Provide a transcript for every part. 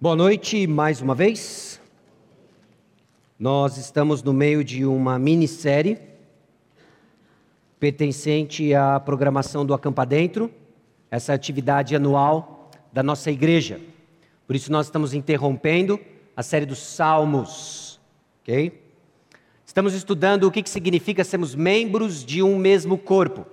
Boa noite mais uma vez. Nós estamos no meio de uma minissérie pertencente à programação do Acampa Dentro, essa atividade anual da nossa igreja. Por isso nós estamos interrompendo a série dos Salmos, ok? Estamos estudando o que, que significa sermos membros de um mesmo corpo.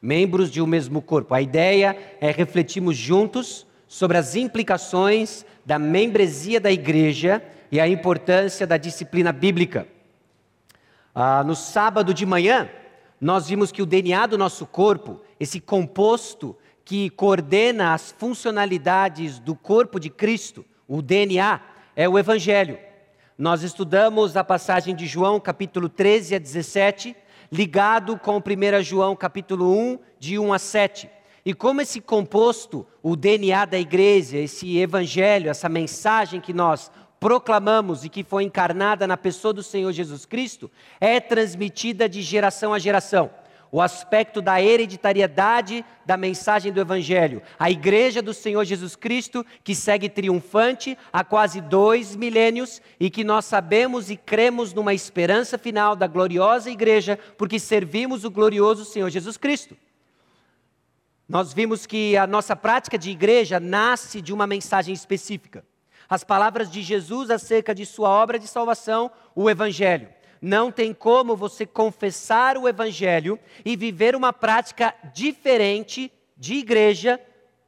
Membros de um mesmo corpo. A ideia é refletirmos juntos sobre as implicações da membresia da igreja e a importância da disciplina bíblica. Ah, no sábado de manhã, nós vimos que o DNA do nosso corpo, esse composto que coordena as funcionalidades do corpo de Cristo, o DNA, é o Evangelho. Nós estudamos a passagem de João, capítulo 13 a 17, ligado com 1 João, capítulo 1, de 1 a 7. E como esse composto, o DNA da igreja, esse evangelho, essa mensagem que nós proclamamos e que foi encarnada na pessoa do Senhor Jesus Cristo, é transmitida de geração a geração. O aspecto da hereditariedade da mensagem do Evangelho. A igreja do Senhor Jesus Cristo, que segue triunfante há quase dois milênios e que nós sabemos e cremos numa esperança final da gloriosa igreja, porque servimos o glorioso Senhor Jesus Cristo. Nós vimos que a nossa prática de igreja nasce de uma mensagem específica. As palavras de Jesus acerca de sua obra de salvação, o Evangelho. Não tem como você confessar o Evangelho e viver uma prática diferente de igreja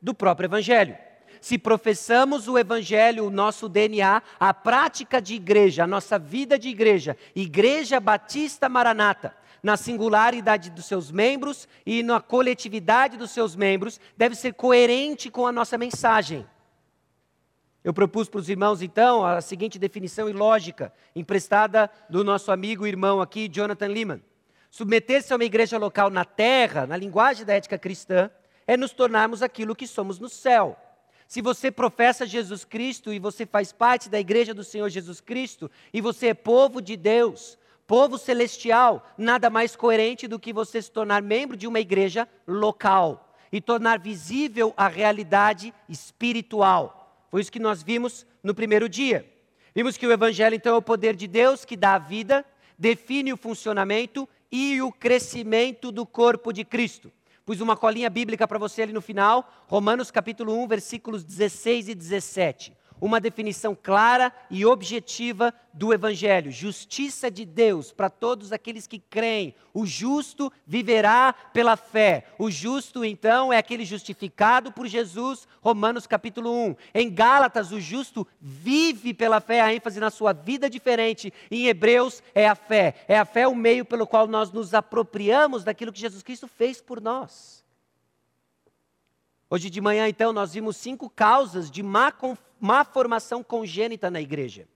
do próprio Evangelho. Se professamos o Evangelho, o nosso DNA, a prática de igreja, a nossa vida de igreja, Igreja Batista Maranata, na singularidade dos seus membros e na coletividade dos seus membros, deve ser coerente com a nossa mensagem. Eu propus para os irmãos, então, a seguinte definição e lógica, emprestada do nosso amigo e irmão aqui, Jonathan Lehman. Submeter-se a uma igreja local na terra, na linguagem da ética cristã, é nos tornarmos aquilo que somos no céu. Se você professa Jesus Cristo e você faz parte da igreja do Senhor Jesus Cristo e você é povo de Deus, Povo celestial, nada mais coerente do que você se tornar membro de uma igreja local e tornar visível a realidade espiritual. Foi isso que nós vimos no primeiro dia. Vimos que o Evangelho, então, é o poder de Deus que dá a vida, define o funcionamento e o crescimento do corpo de Cristo. Pus uma colinha bíblica para você ali no final, Romanos capítulo 1, versículos 16 e 17 uma definição clara e objetiva do Evangelho: justiça de Deus para todos aqueles que creem. O justo viverá pela fé. O justo, então, é aquele justificado por Jesus, Romanos capítulo 1. Em Gálatas, o justo vive pela fé, a ênfase na sua vida diferente. Em Hebreus, é a fé. É a fé o meio pelo qual nós nos apropriamos daquilo que Jesus Cristo fez por nós. Hoje de manhã, então, nós vimos cinco causas de má, má formação congênita na igreja.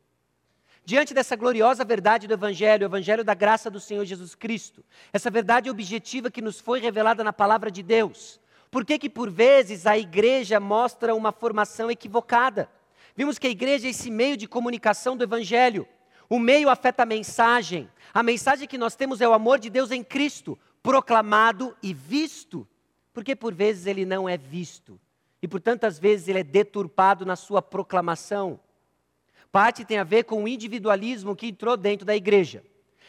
Diante dessa gloriosa verdade do Evangelho, o Evangelho da graça do Senhor Jesus Cristo, essa verdade objetiva que nos foi revelada na palavra de Deus, por que que por vezes a igreja mostra uma formação equivocada? Vimos que a igreja é esse meio de comunicação do Evangelho. O meio afeta a mensagem. A mensagem que nós temos é o amor de Deus em Cristo, proclamado e visto porque por vezes ele não é visto e por tantas vezes ele é deturpado na sua proclamação. Parte tem a ver com o individualismo que entrou dentro da igreja.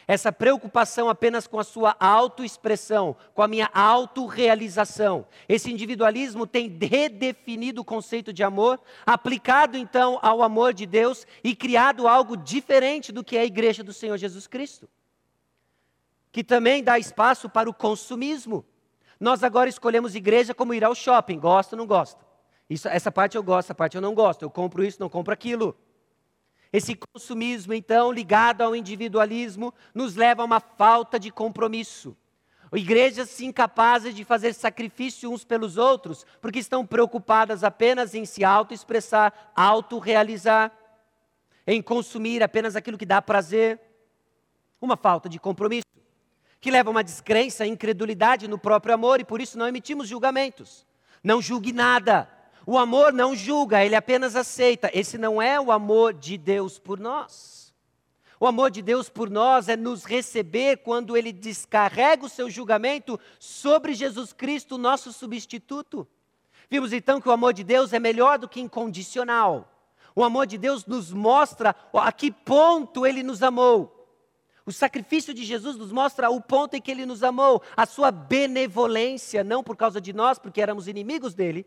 Essa preocupação apenas com a sua autoexpressão, com a minha autorrealização. Esse individualismo tem redefinido o conceito de amor, aplicado então ao amor de Deus e criado algo diferente do que é a igreja do Senhor Jesus Cristo. Que também dá espaço para o consumismo. Nós agora escolhemos igreja como ir ao shopping. Gosto ou não gosto? Isso, essa parte eu gosto, essa parte eu não gosto. Eu compro isso, não compro aquilo. Esse consumismo, então, ligado ao individualismo, nos leva a uma falta de compromisso. Igrejas incapazes de fazer sacrifício uns pelos outros, porque estão preocupadas apenas em se auto-expressar, auto-realizar, em consumir apenas aquilo que dá prazer. Uma falta de compromisso que leva a uma descrença, incredulidade no próprio amor e por isso não emitimos julgamentos. Não julgue nada. O amor não julga, ele apenas aceita. Esse não é o amor de Deus por nós. O amor de Deus por nós é nos receber quando ele descarrega o seu julgamento sobre Jesus Cristo, nosso substituto. Vimos então que o amor de Deus é melhor do que incondicional. O amor de Deus nos mostra a que ponto ele nos amou. O sacrifício de Jesus nos mostra o ponto em que ele nos amou, a sua benevolência, não por causa de nós, porque éramos inimigos dele,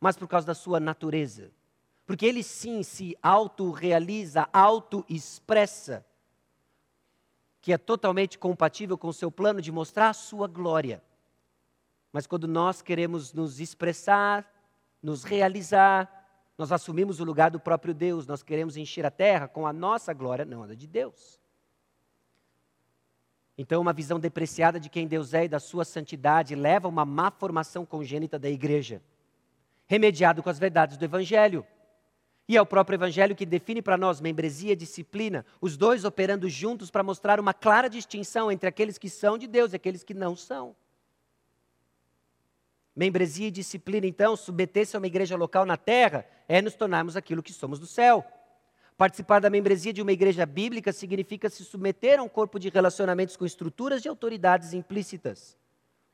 mas por causa da sua natureza. Porque ele sim se autorrealiza, auto-expressa, que é totalmente compatível com o seu plano de mostrar a sua glória. Mas quando nós queremos nos expressar, nos realizar, nós assumimos o lugar do próprio Deus, nós queremos encher a terra com a nossa glória, não a de Deus. Então, uma visão depreciada de quem Deus é e da sua santidade leva a uma má formação congênita da igreja, remediado com as verdades do Evangelho. E é o próprio Evangelho que define para nós membresia e disciplina, os dois operando juntos para mostrar uma clara distinção entre aqueles que são de Deus e aqueles que não são. Membresia e disciplina, então, submeter-se a uma igreja local na terra é nos tornarmos aquilo que somos do céu. Participar da membresia de uma igreja bíblica significa se submeter a um corpo de relacionamentos com estruturas de autoridades implícitas.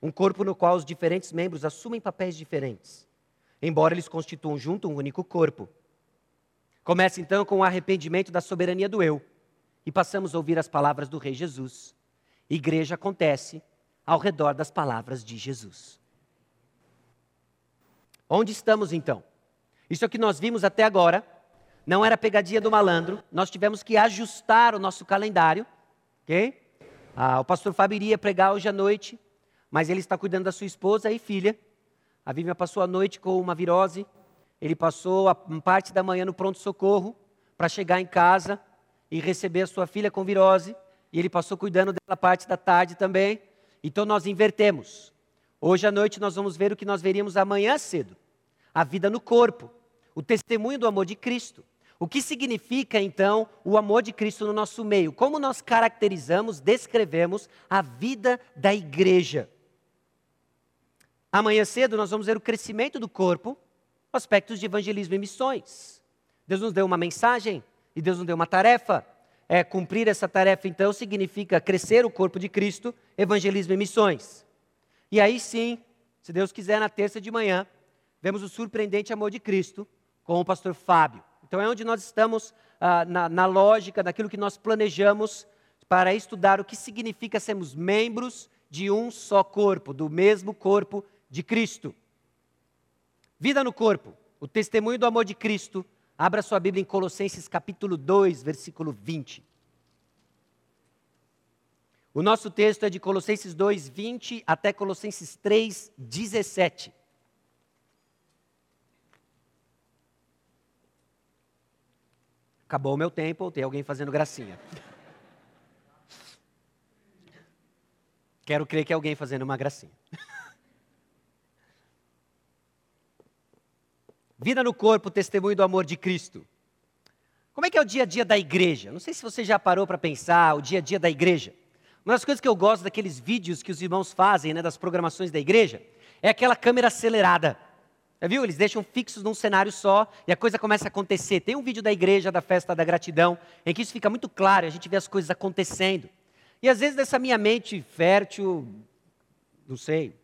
Um corpo no qual os diferentes membros assumem papéis diferentes, embora eles constituam junto um único corpo. Começa então com o arrependimento da soberania do eu e passamos a ouvir as palavras do Rei Jesus. Igreja acontece ao redor das palavras de Jesus. Onde estamos então? Isso é o que nós vimos até agora. Não era pegadinha do malandro. Nós tivemos que ajustar o nosso calendário. Ok? Ah, o pastor Fábio iria pregar hoje à noite, mas ele está cuidando da sua esposa e filha. A Vivian passou a noite com uma virose. Ele passou a parte da manhã no pronto-socorro para chegar em casa e receber a sua filha com virose. E ele passou cuidando dela parte da tarde também. Então nós invertemos. Hoje à noite nós vamos ver o que nós veríamos amanhã cedo: a vida no corpo, o testemunho do amor de Cristo. O que significa então o amor de Cristo no nosso meio? Como nós caracterizamos, descrevemos a vida da igreja? Amanhã cedo nós vamos ver o crescimento do corpo, aspectos de evangelismo e missões. Deus nos deu uma mensagem e Deus nos deu uma tarefa. É, cumprir essa tarefa, então, significa crescer o corpo de Cristo, evangelismo e missões. E aí sim, se Deus quiser, na terça de manhã, vemos o surpreendente amor de Cristo com o pastor Fábio. Então é onde nós estamos ah, na, na lógica daquilo que nós planejamos para estudar o que significa sermos membros de um só corpo, do mesmo corpo de Cristo. Vida no corpo, o testemunho do amor de Cristo. Abra sua Bíblia em Colossenses capítulo 2, versículo 20. O nosso texto é de Colossenses 2, 20 até Colossenses 3, 17. Acabou o meu tempo, tem alguém fazendo gracinha. Quero crer que é alguém fazendo uma gracinha. Vida no corpo, testemunho do amor de Cristo. Como é que é o dia a dia da igreja? Não sei se você já parou para pensar o dia a dia da igreja. Uma das coisas que eu gosto daqueles vídeos que os irmãos fazem, né, das programações da igreja, é aquela câmera acelerada. Já viu? Eles deixam fixos num cenário só e a coisa começa a acontecer. Tem um vídeo da igreja, da festa da gratidão, em que isso fica muito claro, a gente vê as coisas acontecendo. E às vezes dessa minha mente fértil, não sei,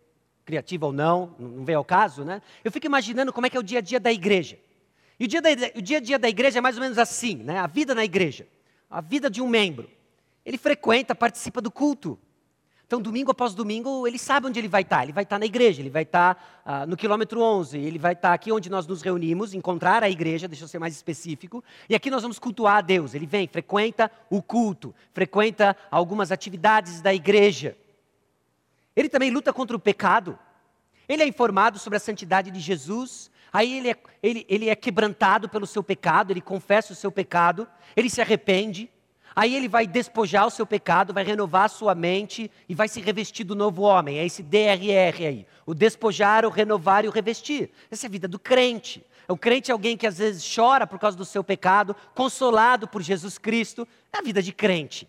criativa ou não, não vem ao caso, né? Eu fico imaginando como é que é o dia a dia da igreja. E o dia, da, o dia a dia da igreja é mais ou menos assim, né? A vida na igreja, a vida de um membro. Ele frequenta, participa do culto. Então, domingo após domingo, ele sabe onde ele vai estar. Ele vai estar na igreja, ele vai estar uh, no quilômetro 11, ele vai estar aqui onde nós nos reunimos, encontrar a igreja, deixa eu ser mais específico. E aqui nós vamos cultuar a Deus. Ele vem, frequenta o culto, frequenta algumas atividades da igreja. Ele também luta contra o pecado. Ele é informado sobre a santidade de Jesus. Aí ele é, ele, ele é quebrantado pelo seu pecado, ele confessa o seu pecado, ele se arrepende. Aí ele vai despojar o seu pecado, vai renovar a sua mente e vai se revestir do novo homem. É esse DRR aí. O despojar, o renovar e o revestir. Essa é a vida do crente. O crente é alguém que às vezes chora por causa do seu pecado, consolado por Jesus Cristo. É a vida de crente.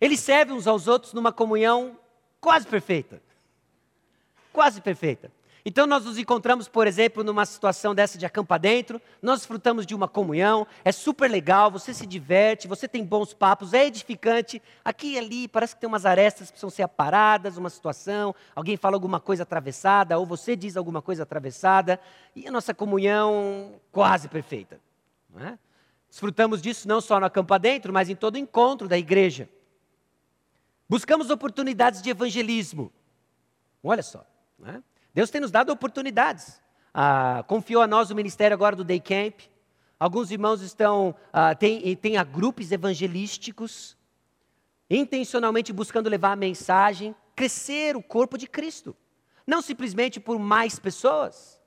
Eles servem uns aos outros numa comunhão quase perfeita. Quase perfeita. Então nós nos encontramos, por exemplo, numa situação dessa de acampa dentro, nós desfrutamos de uma comunhão, é super legal, você se diverte, você tem bons papos, é edificante. Aqui e ali parece que tem umas arestas que precisam ser aparadas, uma situação, alguém fala alguma coisa atravessada, ou você diz alguma coisa atravessada, e a nossa comunhão quase perfeita. É? Desfrutamos disso não só no acampa dentro, mas em todo encontro da igreja. Buscamos oportunidades de evangelismo. Olha só. É? Deus tem nos dado oportunidades. Ah, confiou a nós o ministério agora do Day Camp. Alguns irmãos estão, ah, tem, tem grupos evangelísticos, intencionalmente buscando levar a mensagem, crescer o corpo de Cristo. Não simplesmente por mais pessoas,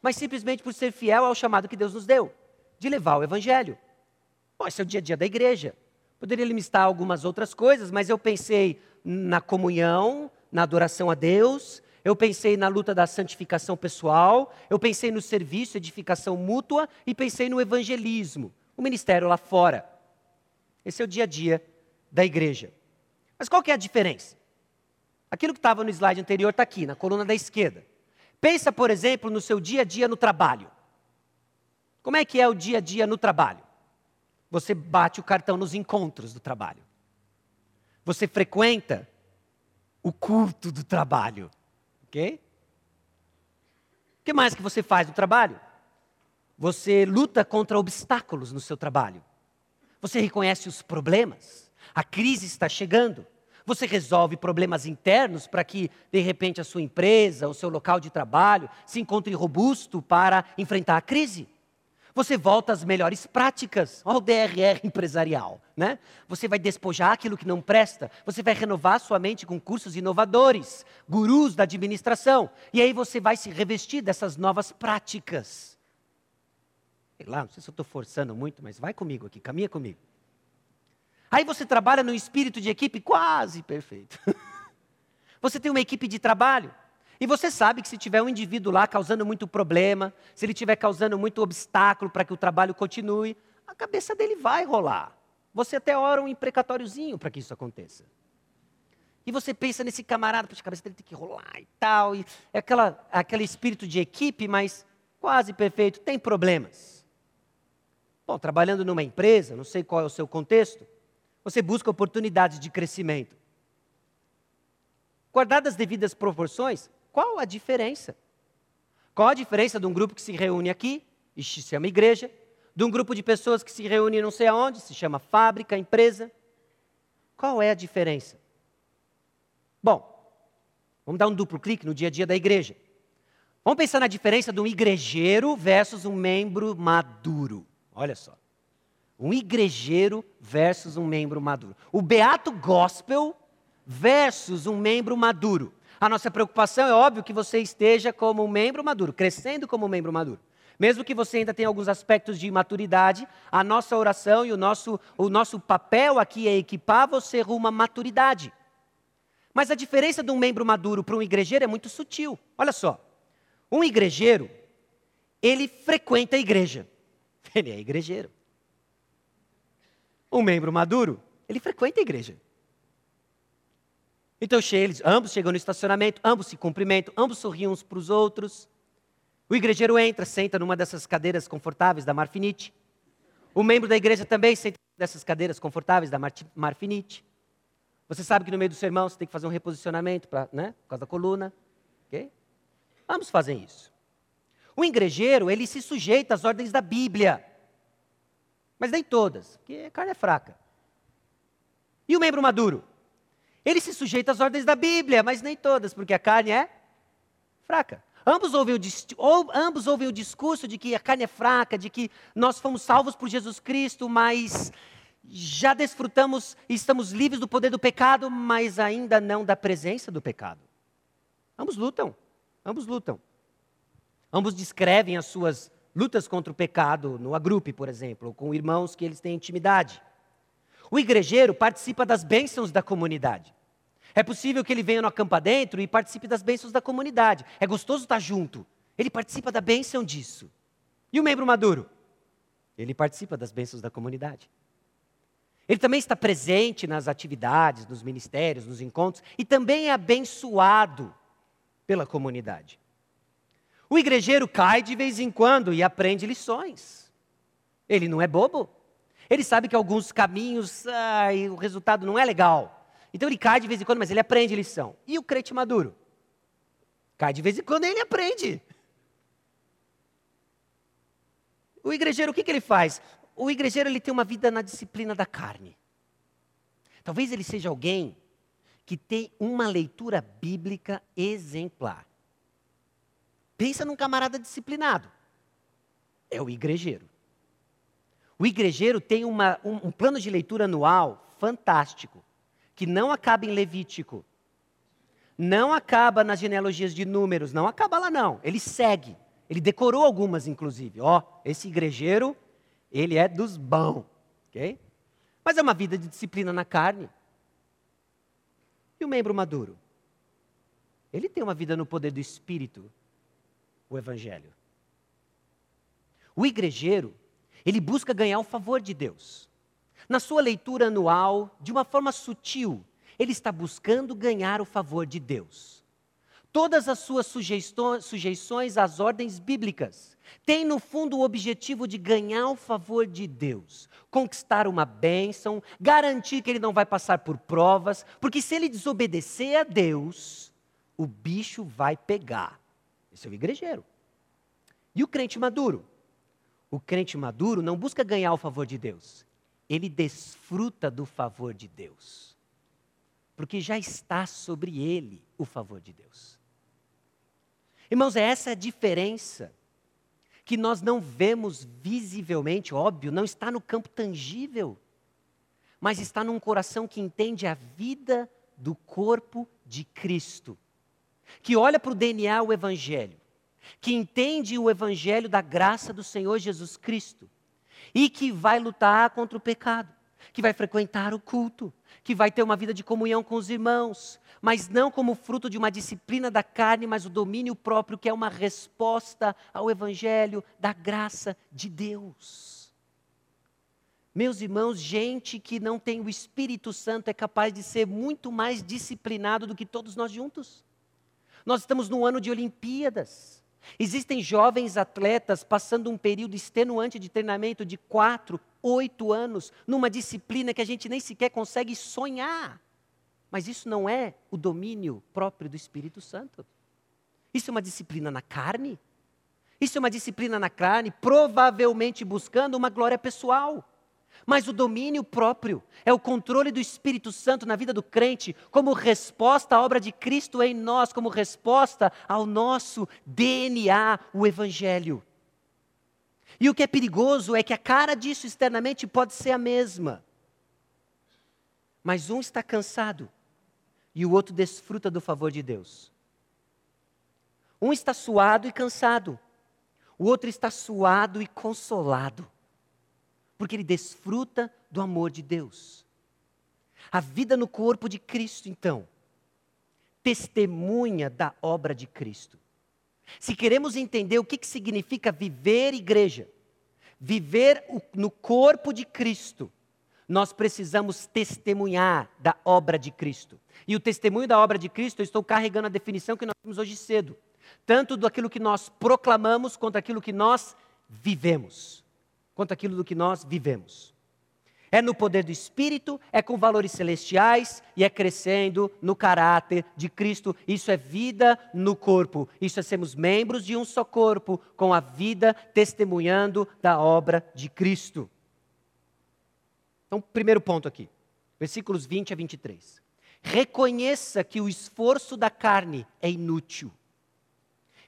mas simplesmente por ser fiel ao chamado que Deus nos deu, de levar o evangelho. Bom, esse é o dia a dia da igreja. Poderia limitar algumas outras coisas, mas eu pensei na comunhão, na adoração a Deus, eu pensei na luta da santificação pessoal, eu pensei no serviço, edificação mútua e pensei no evangelismo, o ministério lá fora. Esse é o dia a dia da igreja. Mas qual que é a diferença? Aquilo que estava no slide anterior está aqui, na coluna da esquerda. Pensa, por exemplo, no seu dia a dia no trabalho. Como é que é o dia a dia no trabalho? Você bate o cartão nos encontros do trabalho. Você frequenta o culto do trabalho. Ok? O que mais que você faz no trabalho? Você luta contra obstáculos no seu trabalho. Você reconhece os problemas. A crise está chegando. Você resolve problemas internos para que, de repente, a sua empresa, o seu local de trabalho se encontre robusto para enfrentar a crise. Você volta às melhores práticas, ao DRR empresarial, né? Você vai despojar aquilo que não presta, você vai renovar sua mente com cursos inovadores, gurus da administração, e aí você vai se revestir dessas novas práticas. Sei lá, não sei se eu estou forçando muito, mas vai comigo aqui, caminha comigo. Aí você trabalha no espírito de equipe quase perfeito. você tem uma equipe de trabalho. E você sabe que se tiver um indivíduo lá causando muito problema, se ele estiver causando muito obstáculo para que o trabalho continue, a cabeça dele vai rolar. Você até ora um imprecatóriozinho para que isso aconteça. E você pensa nesse camarada, a cabeça dele tem que rolar e tal. E é aquela, aquele espírito de equipe, mas quase perfeito, tem problemas. Bom, trabalhando numa empresa, não sei qual é o seu contexto, você busca oportunidades de crescimento. Guardadas as devidas proporções, qual a diferença? Qual a diferença de um grupo que se reúne aqui, e se chama igreja, de um grupo de pessoas que se reúne não sei aonde, se chama fábrica, empresa? Qual é a diferença? Bom, vamos dar um duplo clique no dia a dia da igreja. Vamos pensar na diferença de um igrejeiro versus um membro maduro. Olha só. Um igrejeiro versus um membro maduro. O beato gospel versus um membro maduro. A nossa preocupação é óbvio que você esteja como um membro maduro, crescendo como um membro maduro. Mesmo que você ainda tenha alguns aspectos de imaturidade, a nossa oração e o nosso, o nosso papel aqui é equipar você rumo à maturidade. Mas a diferença de um membro maduro para um igrejeiro é muito sutil. Olha só. Um igrejeiro, ele frequenta a igreja. Ele é igrejeiro. Um membro maduro, ele frequenta a igreja. Então eles, ambos chegam no estacionamento, ambos se cumprimentam, ambos sorriem uns para os outros. O igrejeiro entra, senta numa dessas cadeiras confortáveis da Marfinite. O membro da igreja também senta nessas cadeiras confortáveis da Marfinite. Você sabe que no meio do sermão você tem que fazer um reposicionamento pra, né, por causa da coluna. Okay? Ambos fazem isso. O igrejeiro, ele se sujeita às ordens da Bíblia. Mas nem todas, porque a carne é fraca. E o membro maduro? Ele se sujeita às ordens da Bíblia, mas nem todas, porque a carne é fraca. Ambos ouvem, o, ambos ouvem o discurso de que a carne é fraca, de que nós fomos salvos por Jesus Cristo, mas já desfrutamos e estamos livres do poder do pecado, mas ainda não da presença do pecado. Ambos lutam, ambos lutam. Ambos descrevem as suas lutas contra o pecado no agrupe, por exemplo, com irmãos que eles têm intimidade. O igrejeiro participa das bênçãos da comunidade. É possível que ele venha no acampa dentro e participe das bênçãos da comunidade. É gostoso estar junto. Ele participa da bênção disso. E o membro maduro? Ele participa das bênçãos da comunidade. Ele também está presente nas atividades, nos ministérios, nos encontros e também é abençoado pela comunidade. O igrejeiro cai de vez em quando e aprende lições. Ele não é bobo. Ele sabe que alguns caminhos, ai, o resultado não é legal. Então ele cai de vez em quando, mas ele aprende lição. E o crente maduro? Cai de vez em quando ele aprende. O igrejeiro, o que, que ele faz? O igrejeiro ele tem uma vida na disciplina da carne. Talvez ele seja alguém que tem uma leitura bíblica exemplar. Pensa num camarada disciplinado. É o igrejeiro. O igrejeiro tem uma, um, um plano de leitura anual fantástico, que não acaba em Levítico, não acaba nas genealogias de números, não acaba lá não. Ele segue. Ele decorou algumas, inclusive. Ó, esse igrejeiro, ele é dos bons, ok? Mas é uma vida de disciplina na carne. E o membro maduro? Ele tem uma vida no poder do Espírito, o Evangelho. O igrejeiro, ele busca ganhar o favor de Deus. Na sua leitura anual, de uma forma sutil, ele está buscando ganhar o favor de Deus. Todas as suas sujeições às ordens bíblicas têm, no fundo, o objetivo de ganhar o favor de Deus, conquistar uma bênção, garantir que ele não vai passar por provas, porque se ele desobedecer a Deus, o bicho vai pegar. Esse é o igrejeiro. E o crente maduro? O crente maduro não busca ganhar o favor de Deus, ele desfruta do favor de Deus. Porque já está sobre ele o favor de Deus. Irmãos, é essa a diferença que nós não vemos visivelmente, óbvio, não está no campo tangível, mas está num coração que entende a vida do corpo de Cristo, que olha para o DNA, o Evangelho, que entende o evangelho da graça do Senhor Jesus Cristo e que vai lutar contra o pecado, que vai frequentar o culto, que vai ter uma vida de comunhão com os irmãos, mas não como fruto de uma disciplina da carne, mas o domínio próprio, que é uma resposta ao evangelho da graça de Deus. Meus irmãos, gente que não tem o Espírito Santo é capaz de ser muito mais disciplinado do que todos nós juntos. Nós estamos no ano de Olimpíadas. Existem jovens atletas passando um período extenuante de treinamento de quatro, oito anos, numa disciplina que a gente nem sequer consegue sonhar. Mas isso não é o domínio próprio do Espírito Santo. Isso é uma disciplina na carne. Isso é uma disciplina na carne, provavelmente buscando uma glória pessoal. Mas o domínio próprio é o controle do Espírito Santo na vida do crente, como resposta à obra de Cristo em nós, como resposta ao nosso DNA, o Evangelho. E o que é perigoso é que a cara disso externamente pode ser a mesma. Mas um está cansado e o outro desfruta do favor de Deus. Um está suado e cansado, o outro está suado e consolado porque ele desfruta do amor de Deus. A vida no corpo de Cristo, então, testemunha da obra de Cristo. Se queremos entender o que, que significa viver igreja, viver no corpo de Cristo, nós precisamos testemunhar da obra de Cristo. E o testemunho da obra de Cristo, eu estou carregando a definição que nós temos hoje cedo, tanto daquilo que nós proclamamos quanto aquilo que nós vivemos quanto aquilo do que nós vivemos. É no poder do Espírito, é com valores celestiais e é crescendo no caráter de Cristo. Isso é vida no corpo. Isso é sermos membros de um só corpo, com a vida testemunhando da obra de Cristo. Então, primeiro ponto aqui, versículos 20 a 23. Reconheça que o esforço da carne é inútil.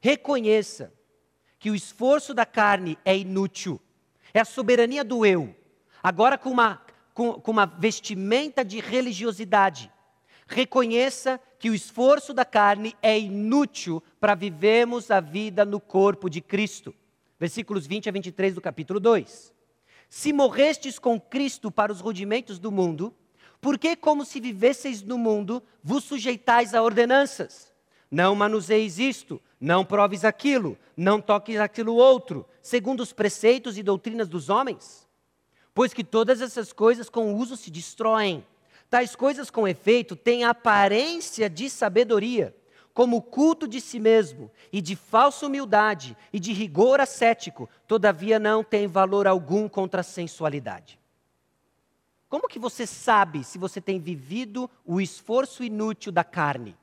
Reconheça que o esforço da carne é inútil. É a soberania do eu. Agora com uma, com, com uma vestimenta de religiosidade. Reconheça que o esforço da carne é inútil para vivermos a vida no corpo de Cristo. Versículos 20 a 23 do capítulo 2. Se morrestes com Cristo para os rudimentos do mundo, por que, como se vivesseis no mundo, vos sujeitais a ordenanças? Não manuseis isto, não proves aquilo, não toques aquilo outro, segundo os preceitos e doutrinas dos homens? Pois que todas essas coisas com uso se destroem. Tais coisas com efeito têm aparência de sabedoria, como culto de si mesmo, e de falsa humildade, e de rigor ascético, todavia não tem valor algum contra a sensualidade. Como que você sabe se você tem vivido o esforço inútil da carne?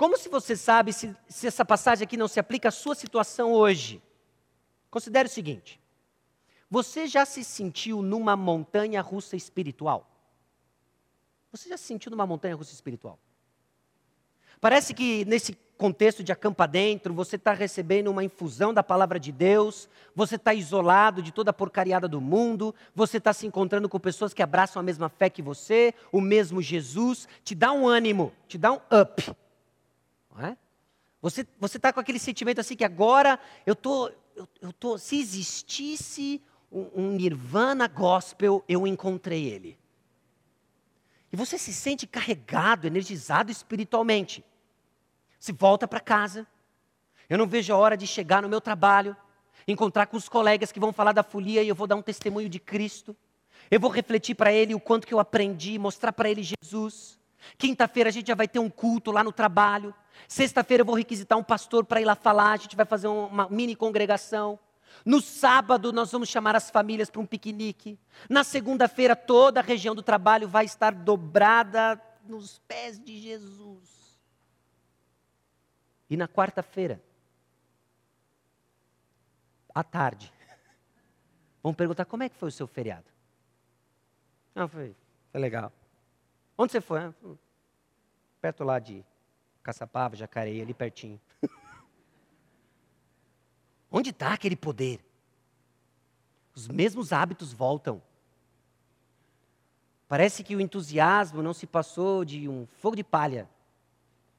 Como se você sabe se, se essa passagem aqui não se aplica à sua situação hoje? Considere o seguinte: Você já se sentiu numa montanha russa espiritual? Você já se sentiu numa montanha russa espiritual? Parece que nesse contexto de acampa dentro, você está recebendo uma infusão da palavra de Deus, você está isolado de toda a porcariada do mundo, você está se encontrando com pessoas que abraçam a mesma fé que você, o mesmo Jesus, te dá um ânimo, te dá um up. Você está com aquele sentimento assim que agora eu tô, eu, eu tô, se existisse um, um nirvana gospel, eu encontrei ele. E você se sente carregado, energizado espiritualmente. Se volta para casa. Eu não vejo a hora de chegar no meu trabalho, encontrar com os colegas que vão falar da folia e eu vou dar um testemunho de Cristo. Eu vou refletir para ele o quanto que eu aprendi, mostrar para ele Jesus. Quinta-feira a gente já vai ter um culto lá no trabalho. Sexta-feira eu vou requisitar um pastor para ir lá falar, a gente vai fazer uma mini congregação. No sábado, nós vamos chamar as famílias para um piquenique. Na segunda-feira, toda a região do trabalho vai estar dobrada nos pés de Jesus. E na quarta-feira, à tarde, vão perguntar: como é que foi o seu feriado? Não, foi, foi legal. Onde você foi? Perto lá de Caçapava, Jacareí, ali pertinho. Onde está aquele poder? Os mesmos hábitos voltam. Parece que o entusiasmo não se passou de um fogo de palha,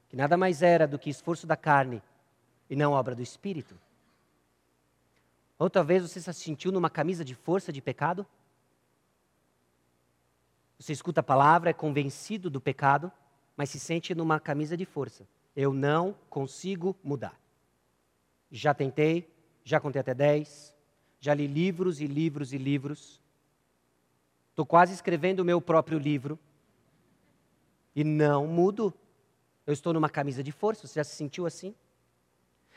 que nada mais era do que esforço da carne e não obra do espírito. Ou talvez você se sentiu numa camisa de força de pecado? Você escuta a palavra, é convencido do pecado, mas se sente numa camisa de força. Eu não consigo mudar. Já tentei, já contei até 10, já li livros e livros e livros. Estou quase escrevendo o meu próprio livro. E não mudo. Eu estou numa camisa de força. Você já se sentiu assim?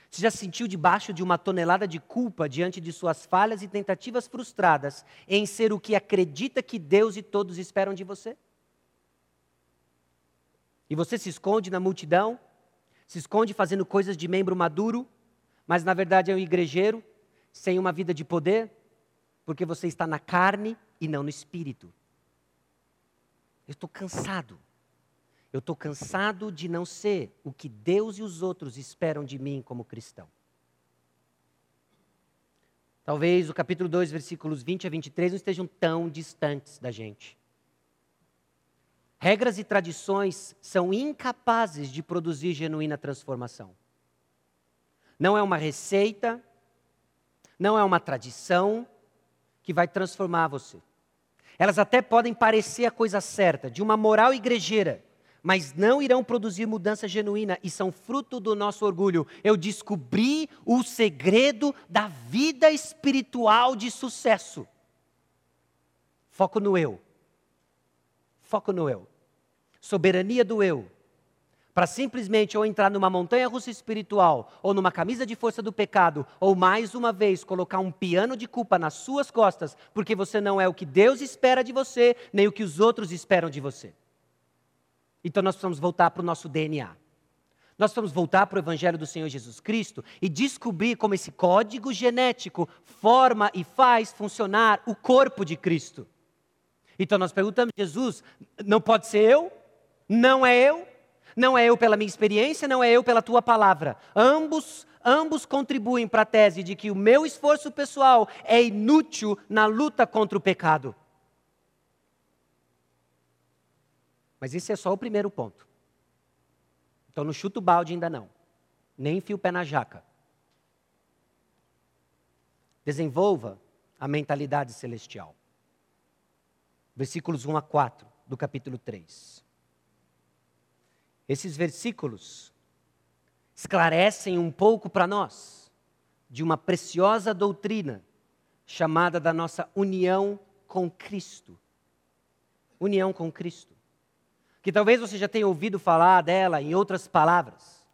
Você já se sentiu debaixo de uma tonelada de culpa diante de suas falhas e tentativas frustradas em ser o que acredita que Deus e todos esperam de você? E você se esconde na multidão, se esconde fazendo coisas de membro maduro, mas na verdade é um igrejeiro sem uma vida de poder, porque você está na carne e não no espírito. Eu estou cansado. Eu estou cansado de não ser o que Deus e os outros esperam de mim como cristão. Talvez o capítulo 2, versículos 20 a 23 não estejam tão distantes da gente. Regras e tradições são incapazes de produzir genuína transformação. Não é uma receita, não é uma tradição que vai transformar você. Elas até podem parecer a coisa certa, de uma moral igrejeira, mas não irão produzir mudança genuína e são fruto do nosso orgulho. Eu descobri o segredo da vida espiritual de sucesso. Foco no eu. Foco no eu. Soberania do eu para simplesmente ou entrar numa montanha russa espiritual, ou numa camisa de força do pecado, ou mais uma vez colocar um piano de culpa nas suas costas, porque você não é o que Deus espera de você, nem o que os outros esperam de você. Então nós precisamos voltar para o nosso DNA. Nós precisamos voltar para o Evangelho do Senhor Jesus Cristo e descobrir como esse código genético forma e faz funcionar o corpo de Cristo. Então nós perguntamos, Jesus, não pode ser eu? Não é eu? Não é eu pela minha experiência, não é eu pela tua palavra. Ambos, ambos contribuem para a tese de que o meu esforço pessoal é inútil na luta contra o pecado. Mas esse é só o primeiro ponto. Então não chuta o balde ainda não. Nem enfia o pé na jaca. Desenvolva a mentalidade celestial. Versículos 1 a 4 do capítulo 3. Esses versículos esclarecem um pouco para nós de uma preciosa doutrina chamada da nossa união com Cristo. União com Cristo. Que talvez você já tenha ouvido falar dela em outras palavras,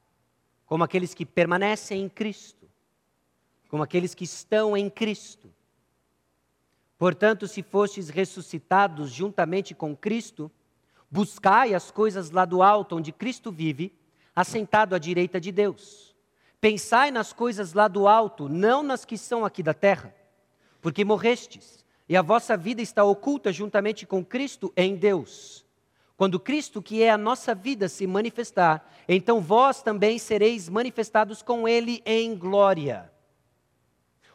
como aqueles que permanecem em Cristo, como aqueles que estão em Cristo. Portanto, se fostes ressuscitados juntamente com Cristo, Buscai as coisas lá do alto, onde Cristo vive, assentado à direita de Deus. Pensai nas coisas lá do alto, não nas que são aqui da terra. porque morrestes, e a vossa vida está oculta juntamente com Cristo em Deus. Quando Cristo, que é a nossa vida, se manifestar, então vós também sereis manifestados com Ele em glória.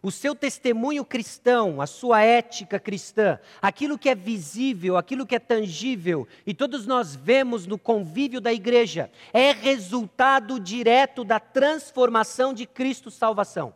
O seu testemunho cristão, a sua ética cristã, aquilo que é visível, aquilo que é tangível, e todos nós vemos no convívio da igreja, é resultado direto da transformação de Cristo salvação.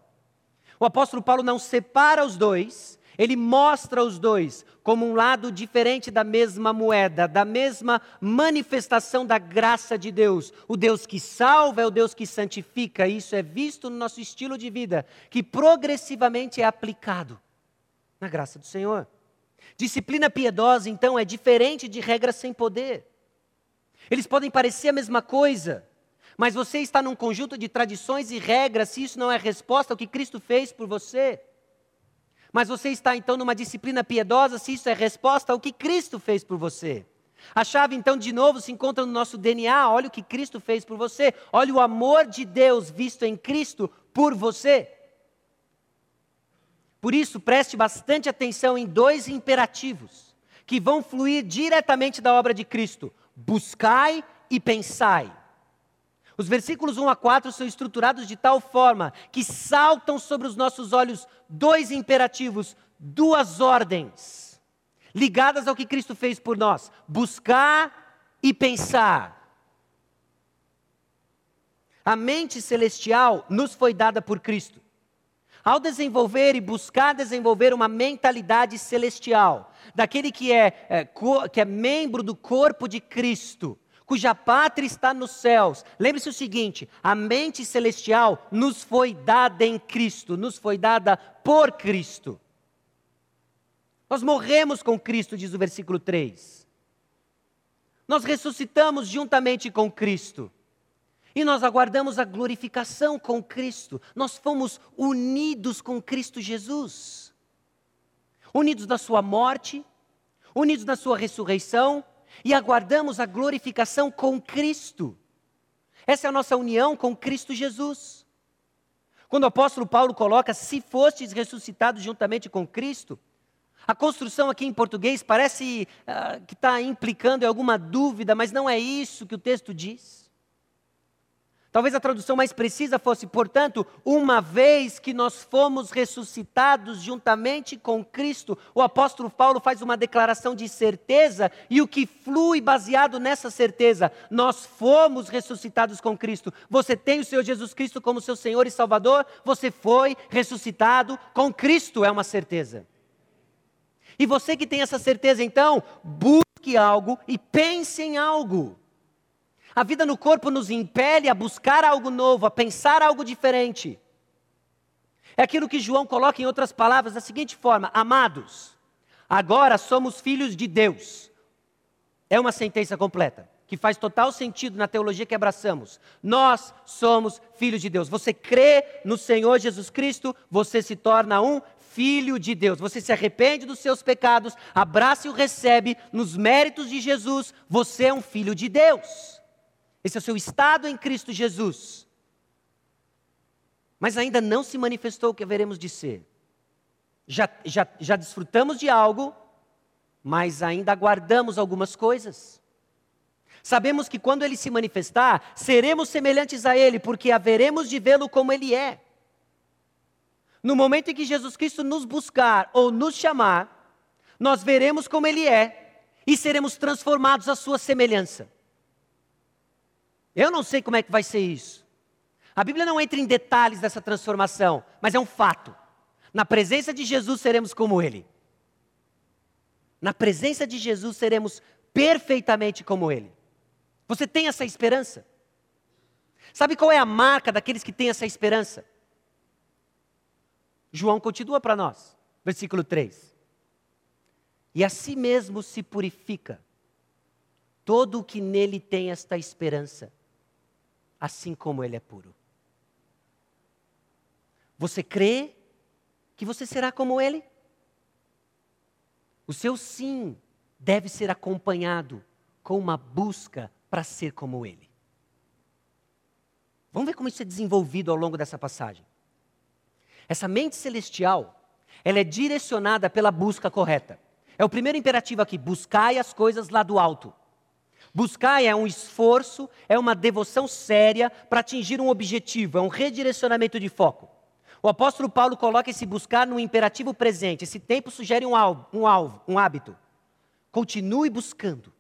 O apóstolo Paulo não separa os dois, ele mostra os dois como um lado diferente da mesma moeda, da mesma manifestação da graça de Deus. O Deus que salva é o Deus que santifica. Isso é visto no nosso estilo de vida, que progressivamente é aplicado na graça do Senhor. Disciplina piedosa, então, é diferente de regra sem poder. Eles podem parecer a mesma coisa, mas você está num conjunto de tradições e regras se isso não é resposta ao que Cristo fez por você. Mas você está então numa disciplina piedosa se isso é resposta ao que Cristo fez por você. A chave então de novo se encontra no nosso DNA. Olha o que Cristo fez por você. Olha o amor de Deus visto em Cristo por você. Por isso, preste bastante atenção em dois imperativos que vão fluir diretamente da obra de Cristo: buscai e pensai. Os versículos 1 a 4 são estruturados de tal forma que saltam sobre os nossos olhos dois imperativos, duas ordens, ligadas ao que Cristo fez por nós: buscar e pensar. A mente celestial nos foi dada por Cristo. Ao desenvolver e buscar desenvolver uma mentalidade celestial, daquele que é, é, que é membro do corpo de Cristo, cuja pátria está nos céus. Lembre-se o seguinte: a mente celestial nos foi dada em Cristo, nos foi dada por Cristo. Nós morremos com Cristo, diz o versículo 3. Nós ressuscitamos juntamente com Cristo. E nós aguardamos a glorificação com Cristo. Nós fomos unidos com Cristo Jesus. Unidos na Sua morte, unidos na Sua ressurreição, e aguardamos a glorificação com Cristo. Essa é a nossa união com Cristo Jesus. Quando o apóstolo Paulo coloca, se fostes ressuscitados juntamente com Cristo, a construção aqui em português parece uh, que está implicando em alguma dúvida, mas não é isso que o texto diz. Talvez a tradução mais precisa fosse, portanto, uma vez que nós fomos ressuscitados juntamente com Cristo, o apóstolo Paulo faz uma declaração de certeza e o que flui baseado nessa certeza, nós fomos ressuscitados com Cristo. Você tem o Senhor Jesus Cristo como seu Senhor e Salvador, você foi ressuscitado com Cristo, é uma certeza. E você que tem essa certeza, então, busque algo e pense em algo. A vida no corpo nos impele a buscar algo novo, a pensar algo diferente. É aquilo que João coloca em outras palavras da seguinte forma: Amados, agora somos filhos de Deus. É uma sentença completa, que faz total sentido na teologia que abraçamos. Nós somos filhos de Deus. Você crê no Senhor Jesus Cristo, você se torna um filho de Deus. Você se arrepende dos seus pecados, abraça e o recebe nos méritos de Jesus, você é um filho de Deus. Esse é o seu estado em Cristo Jesus. Mas ainda não se manifestou o que haveremos de ser. Já, já, já desfrutamos de algo, mas ainda aguardamos algumas coisas. Sabemos que quando ele se manifestar, seremos semelhantes a ele, porque haveremos de vê-lo como ele é. No momento em que Jesus Cristo nos buscar ou nos chamar, nós veremos como ele é e seremos transformados à sua semelhança. Eu não sei como é que vai ser isso. A Bíblia não entra em detalhes dessa transformação, mas é um fato. Na presença de Jesus seremos como Ele. Na presença de Jesus seremos perfeitamente como Ele. Você tem essa esperança? Sabe qual é a marca daqueles que têm essa esperança? João continua para nós, versículo 3. E a si mesmo se purifica todo o que nele tem esta esperança assim como Ele é puro. Você crê que você será como Ele? O seu sim deve ser acompanhado com uma busca para ser como Ele. Vamos ver como isso é desenvolvido ao longo dessa passagem. Essa mente celestial, ela é direcionada pela busca correta. É o primeiro imperativo aqui: buscai as coisas lá do alto. Buscai é um esforço, é uma devoção séria para atingir um objetivo, é um redirecionamento de foco. O apóstolo Paulo coloca esse buscar no imperativo presente. Esse tempo sugere um alvo, um alvo, um hábito. Continue buscando.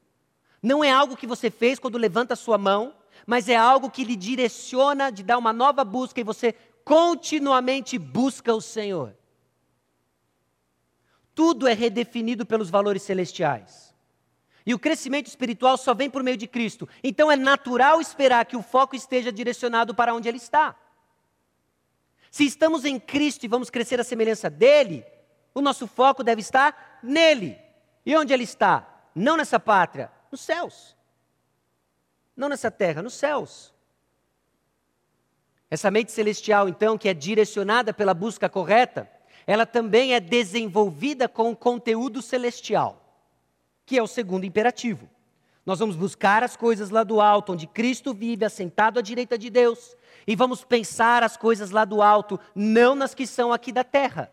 Não é algo que você fez quando levanta a sua mão, mas é algo que lhe direciona de dar uma nova busca e você continuamente busca o Senhor. Tudo é redefinido pelos valores celestiais. E o crescimento espiritual só vem por meio de Cristo. Então é natural esperar que o foco esteja direcionado para onde ele está. Se estamos em Cristo e vamos crescer à semelhança dele, o nosso foco deve estar nele. E onde ele está? Não nessa pátria, nos céus. Não nessa terra, nos céus. Essa mente celestial, então, que é direcionada pela busca correta, ela também é desenvolvida com conteúdo celestial, que é o segundo imperativo. Nós vamos buscar as coisas lá do alto, onde Cristo vive, assentado à direita de Deus, e vamos pensar as coisas lá do alto, não nas que são aqui da terra.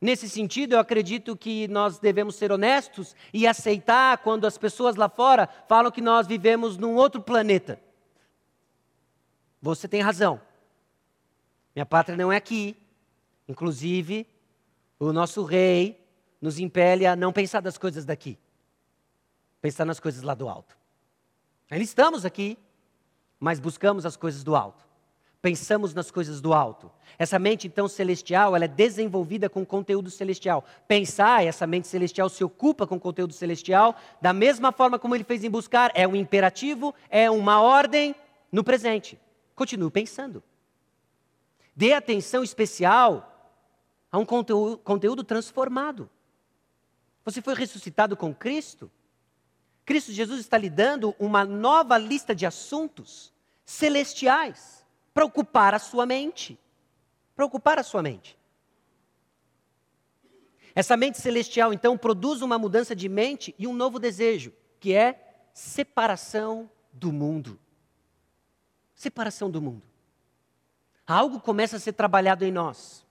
Nesse sentido, eu acredito que nós devemos ser honestos e aceitar quando as pessoas lá fora falam que nós vivemos num outro planeta. Você tem razão. Minha pátria não é aqui. Inclusive, o nosso rei nos impele a não pensar das coisas daqui, pensar nas coisas lá do alto. Ainda estamos aqui, mas buscamos as coisas do alto. Pensamos nas coisas do alto. Essa mente, então, celestial, ela é desenvolvida com conteúdo celestial. Pensar, essa mente celestial se ocupa com conteúdo celestial, da mesma forma como ele fez em buscar, é um imperativo, é uma ordem no presente. Continue pensando. Dê atenção especial a um conteúdo, conteúdo transformado. Você foi ressuscitado com Cristo? Cristo Jesus está lhe dando uma nova lista de assuntos celestiais para ocupar a sua mente. Para ocupar a sua mente. Essa mente celestial, então, produz uma mudança de mente e um novo desejo, que é separação do mundo. Separação do mundo. Algo começa a ser trabalhado em nós.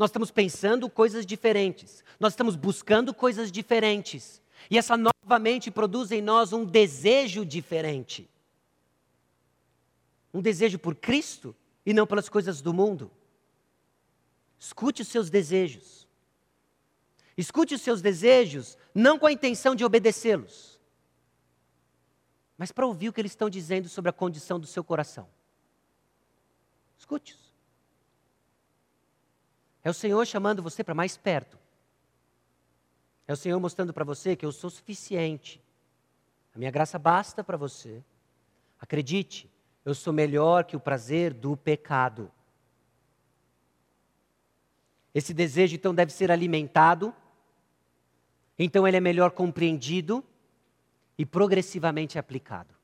Nós estamos pensando coisas diferentes. Nós estamos buscando coisas diferentes. E essa nova mente produz em nós um desejo diferente um desejo por Cristo e não pelas coisas do mundo. Escute os seus desejos. Escute os seus desejos não com a intenção de obedecê-los, mas para ouvir o que eles estão dizendo sobre a condição do seu coração. Escute-os. É o Senhor chamando você para mais perto. É o Senhor mostrando para você que eu sou suficiente. A minha graça basta para você. Acredite, eu sou melhor que o prazer do pecado. Esse desejo então deve ser alimentado, então ele é melhor compreendido e progressivamente aplicado.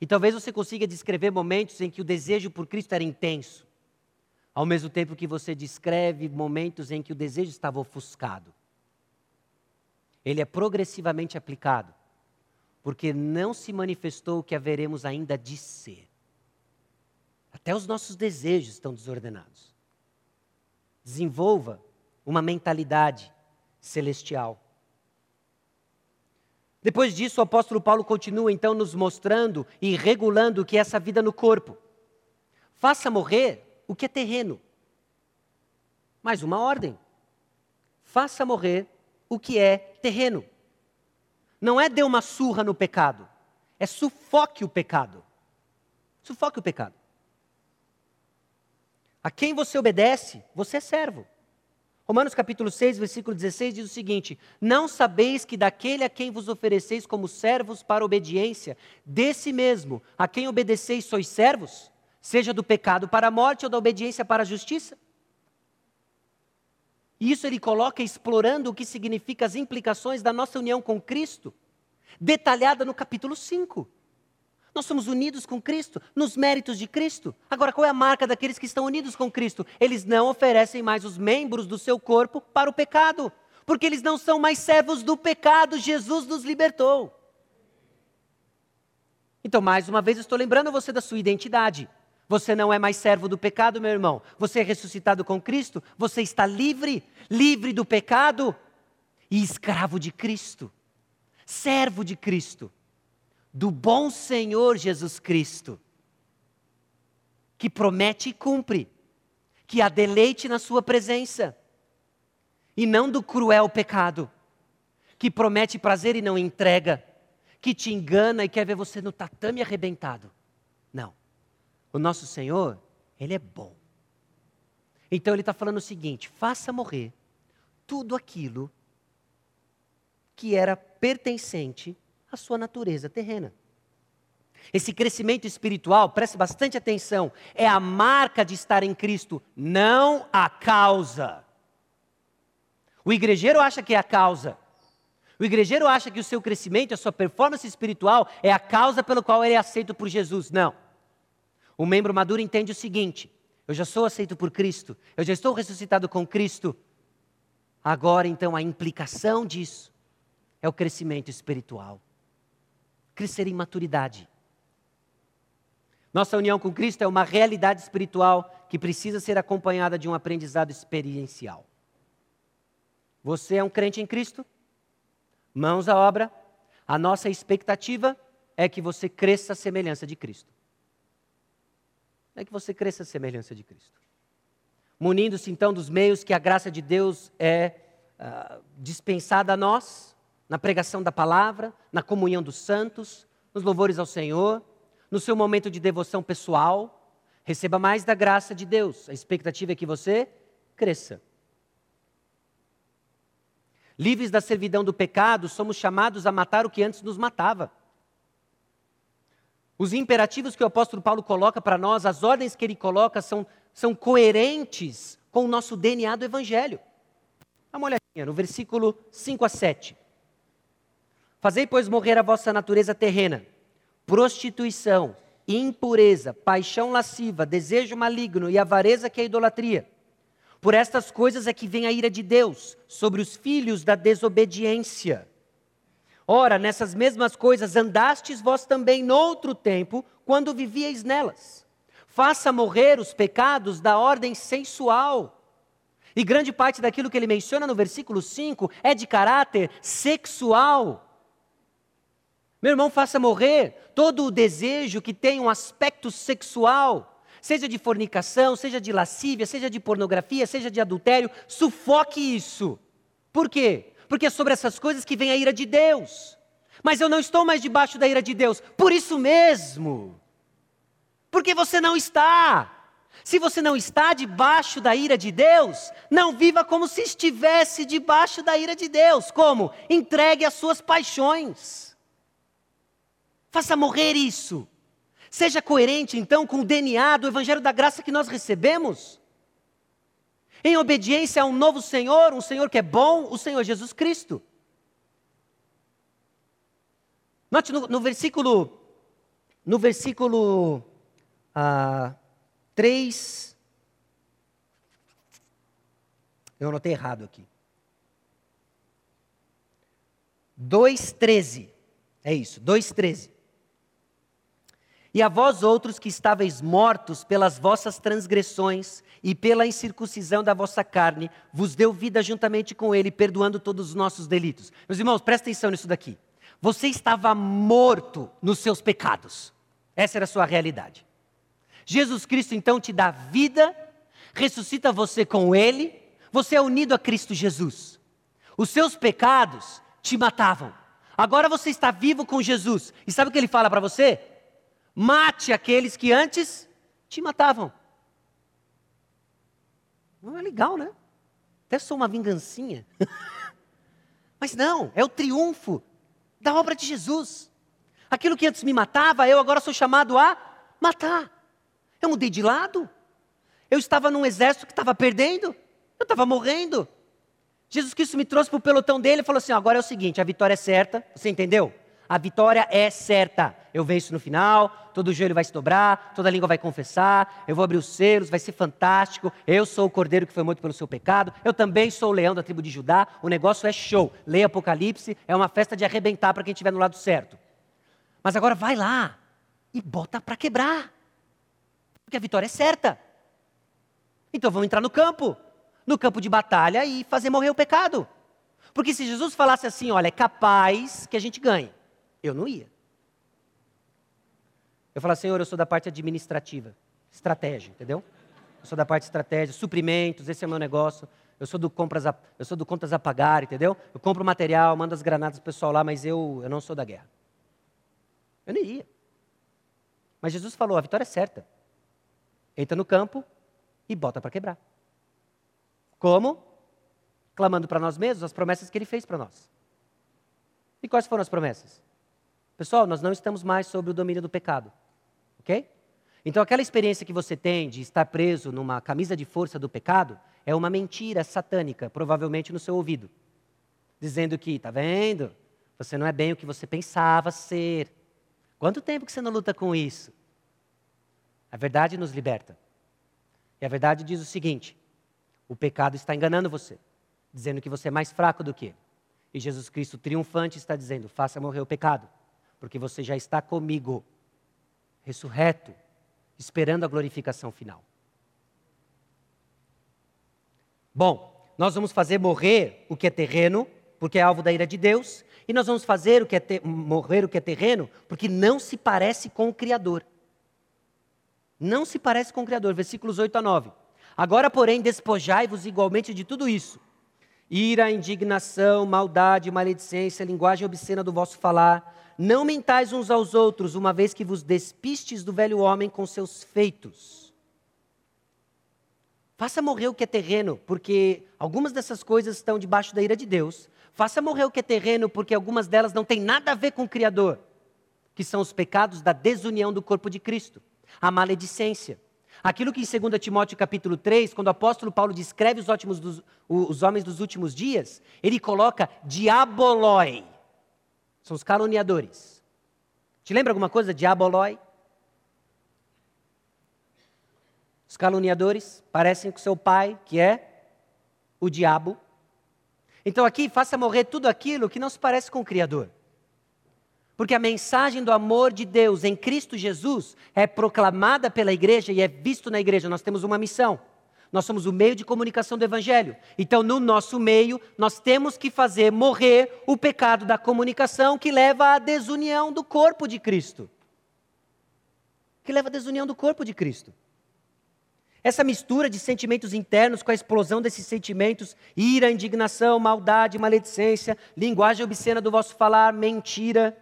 E talvez você consiga descrever momentos em que o desejo por Cristo era intenso, ao mesmo tempo que você descreve momentos em que o desejo estava ofuscado. Ele é progressivamente aplicado porque não se manifestou o que haveremos ainda de ser. Até os nossos desejos estão desordenados. Desenvolva uma mentalidade celestial. Depois disso, o apóstolo Paulo continua então nos mostrando e regulando o que é essa vida no corpo. Faça morrer o que é terreno. Mais uma ordem. Faça morrer o que é terreno. Não é dê uma surra no pecado, é sufoque o pecado. Sufoque o pecado. A quem você obedece, você é servo. Romanos capítulo 6, versículo 16 diz o seguinte: Não sabeis que daquele a quem vos ofereceis como servos para obediência, desse mesmo a quem obedeceis sois servos, seja do pecado para a morte ou da obediência para a justiça? Isso ele coloca explorando o que significa as implicações da nossa união com Cristo, detalhada no capítulo 5. Nós somos unidos com Cristo, nos méritos de Cristo. Agora, qual é a marca daqueles que estão unidos com Cristo? Eles não oferecem mais os membros do seu corpo para o pecado, porque eles não são mais servos do pecado, Jesus nos libertou. Então, mais uma vez, estou lembrando você da sua identidade. Você não é mais servo do pecado, meu irmão. Você é ressuscitado com Cristo. Você está livre, livre do pecado e escravo de Cristo, servo de Cristo, do bom Senhor Jesus Cristo, que promete e cumpre, que há deleite na Sua presença, e não do cruel pecado, que promete prazer e não entrega, que te engana e quer ver você no tatame arrebentado. O nosso Senhor, Ele é bom. Então Ele está falando o seguinte: faça morrer tudo aquilo que era pertencente à sua natureza terrena. Esse crescimento espiritual, preste bastante atenção, é a marca de estar em Cristo, não a causa. O igrejeiro acha que é a causa. O igrejeiro acha que o seu crescimento, a sua performance espiritual é a causa pelo qual ele é aceito por Jesus. Não. O membro maduro entende o seguinte: eu já sou aceito por Cristo, eu já estou ressuscitado com Cristo. Agora, então, a implicação disso é o crescimento espiritual. Crescer em maturidade. Nossa união com Cristo é uma realidade espiritual que precisa ser acompanhada de um aprendizado experiencial. Você é um crente em Cristo? Mãos à obra. A nossa expectativa é que você cresça à semelhança de Cristo. É que você cresça à semelhança de Cristo. Munindo-se então dos meios que a graça de Deus é uh, dispensada a nós, na pregação da palavra, na comunhão dos santos, nos louvores ao Senhor, no seu momento de devoção pessoal. Receba mais da graça de Deus. A expectativa é que você cresça. Livres da servidão do pecado, somos chamados a matar o que antes nos matava. Os imperativos que o apóstolo Paulo coloca para nós, as ordens que ele coloca, são, são coerentes com o nosso DNA do Evangelho. Dá uma olhadinha no versículo 5 a 7. Fazei, pois, morrer a vossa natureza terrena: prostituição, impureza, paixão lasciva, desejo maligno e avareza que é idolatria. Por estas coisas é que vem a ira de Deus sobre os filhos da desobediência. Ora, nessas mesmas coisas andastes vós também noutro tempo, quando vivíeis nelas. Faça morrer os pecados da ordem sensual. E grande parte daquilo que ele menciona no versículo 5 é de caráter sexual. Meu irmão, faça morrer todo o desejo que tem um aspecto sexual, seja de fornicação, seja de lascívia, seja de pornografia, seja de adultério, sufoque isso. Por quê? Porque é sobre essas coisas que vem a ira de Deus. Mas eu não estou mais debaixo da ira de Deus, por isso mesmo. Porque você não está. Se você não está debaixo da ira de Deus, não viva como se estivesse debaixo da ira de Deus. Como? Entregue as suas paixões. Faça morrer isso. Seja coerente, então, com o DNA do Evangelho da Graça que nós recebemos. Em obediência a um novo Senhor, um Senhor que é bom, o Senhor Jesus Cristo. Note no, no versículo, no versículo ah, 3. Eu anotei errado aqui. 2,13. É isso, 2,13. E a vós outros que estáveis mortos pelas vossas transgressões e pela incircuncisão da vossa carne, vos deu vida juntamente com ele, perdoando todos os nossos delitos. Meus irmãos, presta atenção nisso daqui. Você estava morto nos seus pecados. Essa era a sua realidade. Jesus Cristo então te dá vida, ressuscita você com ele, você é unido a Cristo Jesus. Os seus pecados te matavam. Agora você está vivo com Jesus. E sabe o que ele fala para você? Mate aqueles que antes te matavam. Não é legal, né? Até sou uma vingancinha. Mas não, é o triunfo da obra de Jesus. Aquilo que antes me matava, eu agora sou chamado a matar. Eu mudei de lado. Eu estava num exército que estava perdendo. Eu estava morrendo. Jesus Cristo me trouxe para o pelotão dele e falou assim: agora é o seguinte, a vitória é certa. Você entendeu? A vitória é certa. Eu venço no final, todo joelho vai se dobrar, toda língua vai confessar, eu vou abrir os selos, vai ser fantástico. Eu sou o cordeiro que foi morto pelo seu pecado, eu também sou o leão da tribo de Judá. O negócio é show. Leia Apocalipse, é uma festa de arrebentar para quem estiver no lado certo. Mas agora vai lá e bota para quebrar. Porque a vitória é certa. Então vamos entrar no campo, no campo de batalha e fazer morrer o pecado. Porque se Jesus falasse assim, olha, é capaz que a gente ganhe, eu não ia. Eu falo, Senhor, eu sou da parte administrativa, estratégia, entendeu? Eu sou da parte estratégia, suprimentos, esse é o meu negócio. Eu sou do compras a, eu sou do contas a pagar, entendeu? Eu compro material, mando as granadas pro pessoal lá, mas eu, eu não sou da guerra. Eu nem ia. Mas Jesus falou, a vitória é certa. Entra no campo e bota para quebrar. Como? Clamando para nós mesmos as promessas que ele fez para nós. E quais foram as promessas? Pessoal, nós não estamos mais sob o domínio do pecado. Ok? Então, aquela experiência que você tem de estar preso numa camisa de força do pecado é uma mentira satânica, provavelmente no seu ouvido, dizendo que, tá vendo? Você não é bem o que você pensava ser. Quanto tempo que você não luta com isso? A verdade nos liberta. E a verdade diz o seguinte: o pecado está enganando você, dizendo que você é mais fraco do que ele. E Jesus Cristo, triunfante, está dizendo: faça morrer o pecado, porque você já está comigo, ressurreto, esperando a glorificação final. Bom, nós vamos fazer morrer o que é terreno, porque é alvo da ira de Deus, e nós vamos fazer o que é morrer o que é terreno, porque não se parece com o Criador. Não se parece com o Criador. Versículos 8 a 9. Agora, porém, despojai-vos igualmente de tudo isso: ira, indignação, maldade, maledicência, linguagem obscena do vosso falar. Não mentais uns aos outros, uma vez que vos despistes do velho homem com seus feitos Faça morrer o que é terreno, porque algumas dessas coisas estão debaixo da ira de Deus. Faça morrer o que é terreno, porque algumas delas não têm nada a ver com o Criador, que são os pecados da desunião do corpo de Cristo, a maledicência. Aquilo que em 2 Timóteo capítulo 3, quando o apóstolo Paulo descreve os, dos, os homens dos últimos dias, ele coloca diaboloi. São os caluniadores. Te lembra alguma coisa? Diaboloi? Os caluniadores parecem com seu pai, que é o diabo. Então aqui faça morrer tudo aquilo que não se parece com o Criador. Porque a mensagem do amor de Deus em Cristo Jesus é proclamada pela igreja e é visto na igreja. Nós temos uma missão. Nós somos o meio de comunicação do Evangelho. Então, no nosso meio, nós temos que fazer morrer o pecado da comunicação que leva à desunião do corpo de Cristo. Que leva à desunião do corpo de Cristo. Essa mistura de sentimentos internos com a explosão desses sentimentos, ira, indignação, maldade, maledicência, linguagem obscena do vosso falar, mentira.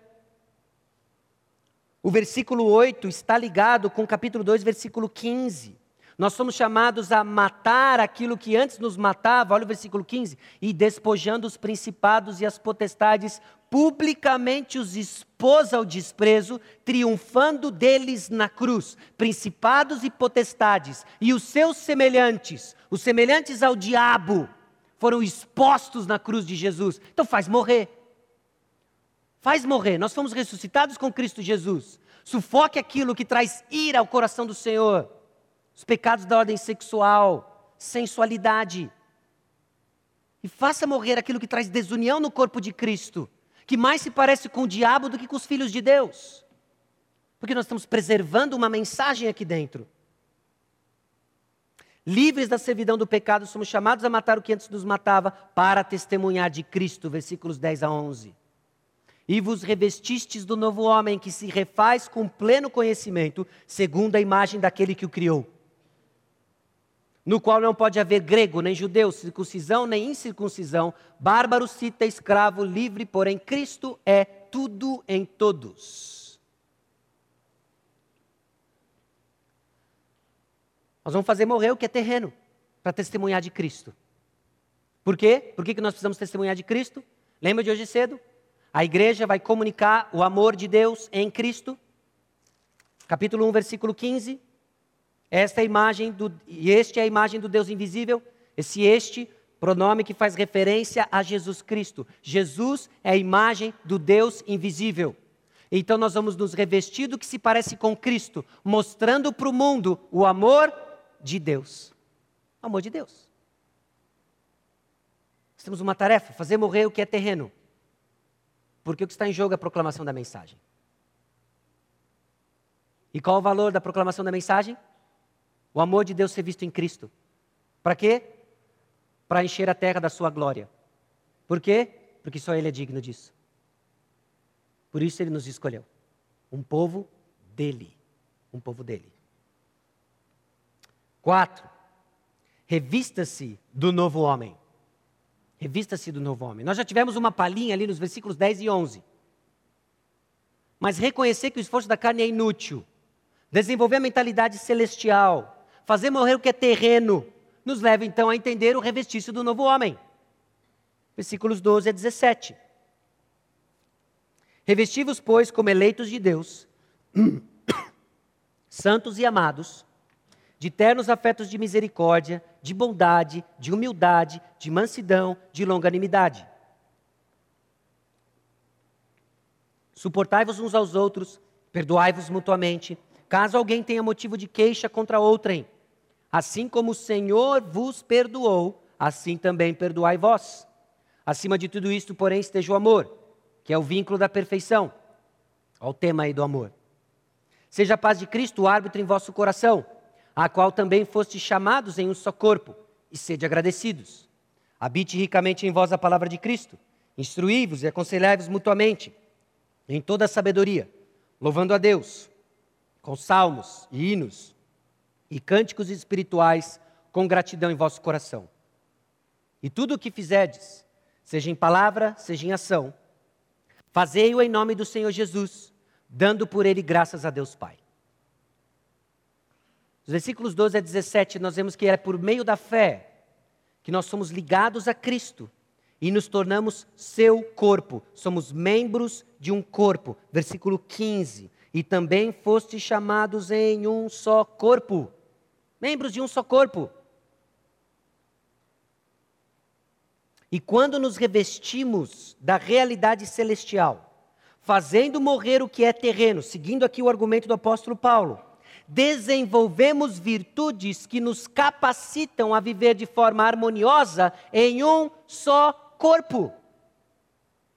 O versículo 8 está ligado com o capítulo 2, versículo 15. Nós somos chamados a matar aquilo que antes nos matava, olha o versículo 15, e despojando os principados e as potestades, publicamente os expôs ao desprezo, triunfando deles na cruz, principados e potestades, e os seus semelhantes, os semelhantes ao diabo, foram expostos na cruz de Jesus. Então faz morrer. Faz morrer. Nós fomos ressuscitados com Cristo Jesus. Sufoque aquilo que traz ira ao coração do Senhor. Os pecados da ordem sexual, sensualidade. E faça morrer aquilo que traz desunião no corpo de Cristo que mais se parece com o diabo do que com os filhos de Deus. Porque nós estamos preservando uma mensagem aqui dentro. Livres da servidão do pecado, somos chamados a matar o que antes nos matava, para testemunhar de Cristo, versículos 10 a 11. E vos revestistes do novo homem, que se refaz com pleno conhecimento, segundo a imagem daquele que o criou no qual não pode haver grego, nem judeu, circuncisão, nem incircuncisão, bárbaro, cita, escravo, livre, porém Cristo é tudo em todos. Nós vamos fazer morrer o que é terreno, para testemunhar de Cristo. Por quê? Por que, que nós precisamos testemunhar de Cristo? Lembra de hoje cedo? A igreja vai comunicar o amor de Deus em Cristo. Capítulo 1, versículo 15. Esta é a imagem do, e este é a imagem do Deus invisível. Esse este, pronome que faz referência a Jesus Cristo. Jesus é a imagem do Deus invisível. Então nós vamos nos revestir do que se parece com Cristo, mostrando para o mundo o amor de Deus. O amor de Deus. Nós temos uma tarefa: fazer morrer o que é terreno. Porque o que está em jogo é a proclamação da mensagem. E qual o valor da proclamação da mensagem? O amor de Deus ser visto em Cristo. Para quê? Para encher a terra da sua glória. Por quê? Porque só Ele é digno disso. Por isso Ele nos escolheu. Um povo dele. Um povo dele. Quatro. Revista-se do novo homem. Revista-se do novo homem. Nós já tivemos uma palhinha ali nos versículos 10 e 11. Mas reconhecer que o esforço da carne é inútil, desenvolver a mentalidade celestial, fazer morrer o que é terreno, nos leva então a entender o revestício do novo homem. Versículos 12 a 17. Revestivos, pois, como eleitos de Deus, santos e amados, de ternos afetos de misericórdia, de bondade, de humildade, de mansidão, de longanimidade. Suportai-vos uns aos outros, perdoai-vos mutuamente, caso alguém tenha motivo de queixa contra outrem. Assim como o Senhor vos perdoou, assim também perdoai vós. Acima de tudo isto, porém, esteja o amor, que é o vínculo da perfeição. Olha o tema aí do amor. Seja a paz de Cristo árbitro em vosso coração, a qual também fostes chamados em um só corpo, e sede agradecidos. Habite ricamente em vós a palavra de Cristo, instruí-vos e aconselhai-vos mutuamente, em toda a sabedoria, louvando a Deus, com salmos e hinos e cânticos espirituais, com gratidão em vosso coração. E tudo o que fizerdes, seja em palavra, seja em ação, fazei-o em nome do Senhor Jesus, dando por ele graças a Deus Pai. Versículos 12 a 17, nós vemos que é por meio da fé que nós somos ligados a Cristo e nos tornamos seu corpo. Somos membros de um corpo. Versículo 15. E também foste chamados em um só corpo. Membros de um só corpo. E quando nos revestimos da realidade celestial, fazendo morrer o que é terreno, seguindo aqui o argumento do apóstolo Paulo, desenvolvemos virtudes que nos capacitam a viver de forma harmoniosa em um só corpo.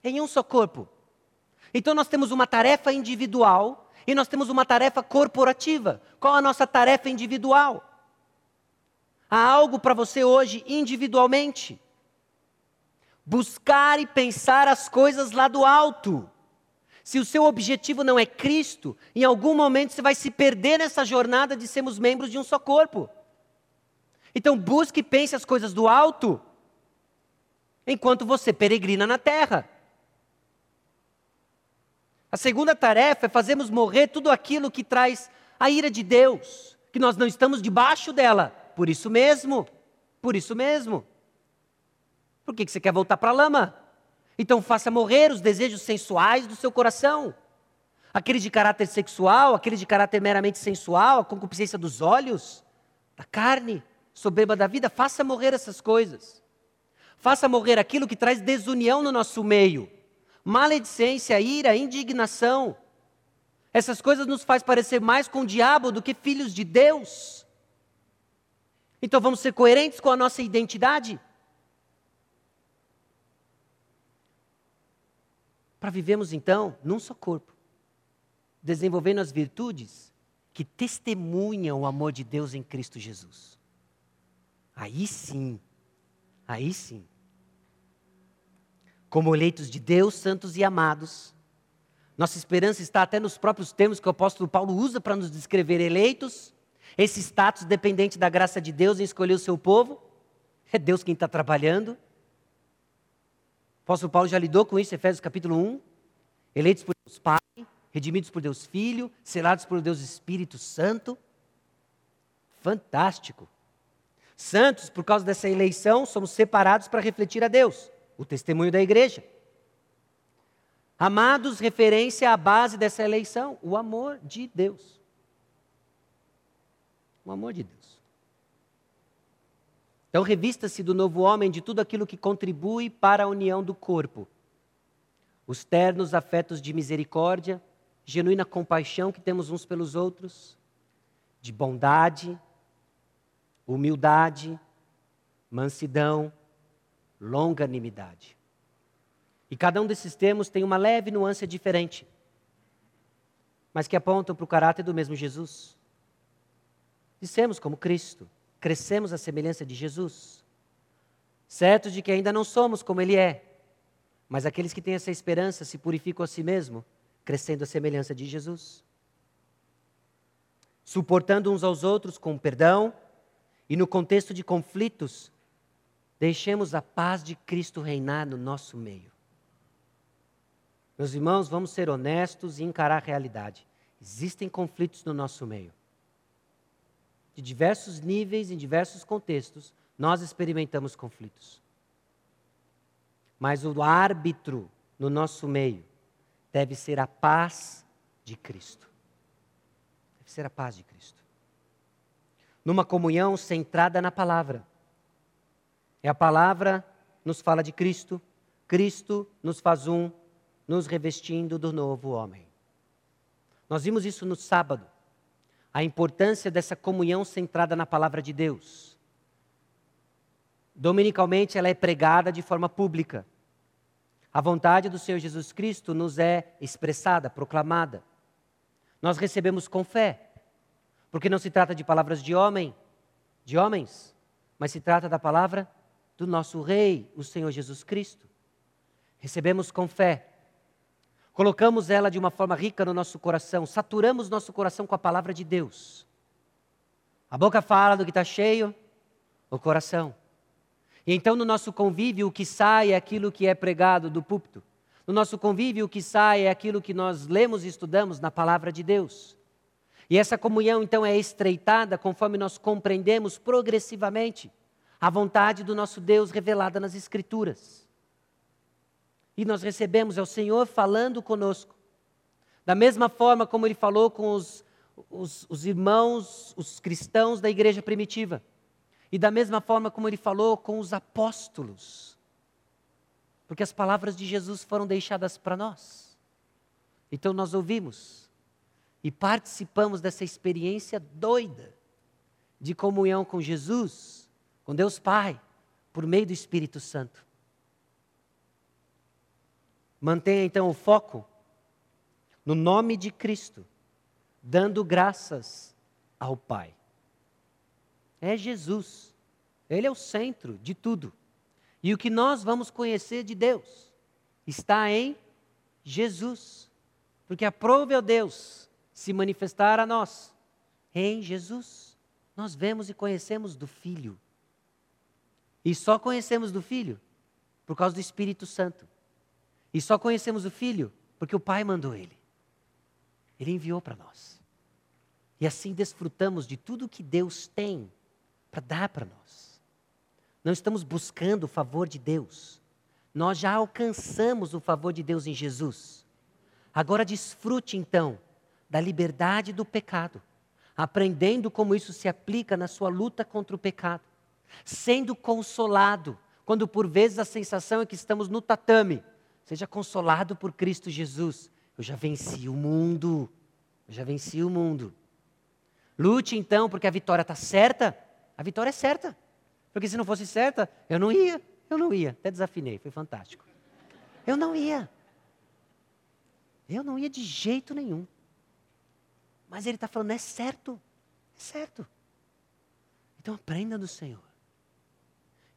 Em um só corpo. Então nós temos uma tarefa individual e nós temos uma tarefa corporativa. Qual a nossa tarefa individual? Há algo para você hoje individualmente. Buscar e pensar as coisas lá do alto. Se o seu objetivo não é Cristo, em algum momento você vai se perder nessa jornada de sermos membros de um só corpo. Então busque e pense as coisas do alto, enquanto você peregrina na terra. A segunda tarefa é fazermos morrer tudo aquilo que traz a ira de Deus, que nós não estamos debaixo dela. Por isso mesmo, por isso mesmo. Por que você quer voltar para a lama? Então faça morrer os desejos sensuais do seu coração. Aqueles de caráter sexual, aqueles de caráter meramente sensual, a concupiscência dos olhos, da carne, soberba da vida, faça morrer essas coisas. Faça morrer aquilo que traz desunião no nosso meio. Maledicência, ira, indignação. Essas coisas nos faz parecer mais com o diabo do que filhos de Deus. Então vamos ser coerentes com a nossa identidade. para vivermos então num só corpo, desenvolvendo as virtudes que testemunham o amor de Deus em Cristo Jesus. Aí sim, aí sim. Como eleitos de Deus, santos e amados, nossa esperança está até nos próprios termos que o apóstolo Paulo usa para nos descrever eleitos, esse status dependente da graça de Deus em escolher o seu povo. É Deus quem está trabalhando apóstolo Paulo já lidou com isso, Efésios capítulo 1. Eleitos por Deus Pai, redimidos por Deus Filho, selados por Deus Espírito Santo. Fantástico. Santos, por causa dessa eleição, somos separados para refletir a Deus, o testemunho da igreja. Amados, referência à base dessa eleição, o amor de Deus. O amor de Deus. Então, revista-se do novo homem de tudo aquilo que contribui para a união do corpo. Os ternos afetos de misericórdia, genuína compaixão que temos uns pelos outros, de bondade, humildade, mansidão, longanimidade. E cada um desses termos tem uma leve nuance diferente, mas que apontam para o caráter do mesmo Jesus. Dissemos como Cristo, crescemos à semelhança de Jesus. Certo de que ainda não somos como Ele é, mas aqueles que têm essa esperança se purificam a si mesmo, crescendo à semelhança de Jesus. Suportando uns aos outros com perdão e no contexto de conflitos, deixemos a paz de Cristo reinar no nosso meio. Meus irmãos, vamos ser honestos e encarar a realidade. Existem conflitos no nosso meio. De diversos níveis, em diversos contextos, nós experimentamos conflitos. Mas o árbitro no nosso meio deve ser a paz de Cristo. Deve ser a paz de Cristo. Numa comunhão centrada na palavra. É a palavra nos fala de Cristo, Cristo nos faz um, nos revestindo do novo homem. Nós vimos isso no sábado, a importância dessa comunhão centrada na palavra de Deus. Dominicalmente ela é pregada de forma pública. A vontade do Senhor Jesus Cristo nos é expressada, proclamada. Nós recebemos com fé, porque não se trata de palavras de homem, de homens, mas se trata da palavra do nosso Rei, o Senhor Jesus Cristo. Recebemos com fé, colocamos ela de uma forma rica no nosso coração, saturamos nosso coração com a palavra de Deus. A boca fala do que está cheio, o coração. E então, no nosso convívio, o que sai é aquilo que é pregado do púlpito. No nosso convívio, o que sai é aquilo que nós lemos e estudamos na palavra de Deus. E essa comunhão, então, é estreitada conforme nós compreendemos progressivamente a vontade do nosso Deus revelada nas Escrituras. E nós recebemos é o Senhor falando conosco. Da mesma forma como ele falou com os, os, os irmãos, os cristãos da igreja primitiva. E da mesma forma como ele falou com os apóstolos. Porque as palavras de Jesus foram deixadas para nós. Então nós ouvimos e participamos dessa experiência doida de comunhão com Jesus, com Deus Pai, por meio do Espírito Santo. Mantenha então o foco no nome de Cristo, dando graças ao Pai é Jesus. Ele é o centro de tudo. E o que nós vamos conhecer de Deus está em Jesus. Porque aprove ao Deus se manifestar a nós em Jesus. Nós vemos e conhecemos do Filho. E só conhecemos do Filho por causa do Espírito Santo. E só conhecemos o Filho porque o Pai mandou ele. Ele enviou para nós. E assim desfrutamos de tudo que Deus tem para dar para nós. Não estamos buscando o favor de Deus. Nós já alcançamos o favor de Deus em Jesus. Agora desfrute então da liberdade do pecado, aprendendo como isso se aplica na sua luta contra o pecado, sendo consolado quando por vezes a sensação é que estamos no tatame. Seja consolado por Cristo Jesus. Eu já venci o mundo. Eu já venci o mundo. Lute então, porque a vitória está certa a vitória é certa. Porque se não fosse certa, eu não ia. Eu não ia. Até desafinei, foi fantástico. Eu não ia. Eu não ia de jeito nenhum. Mas ele está falando, é certo. É certo. Então aprenda do Senhor.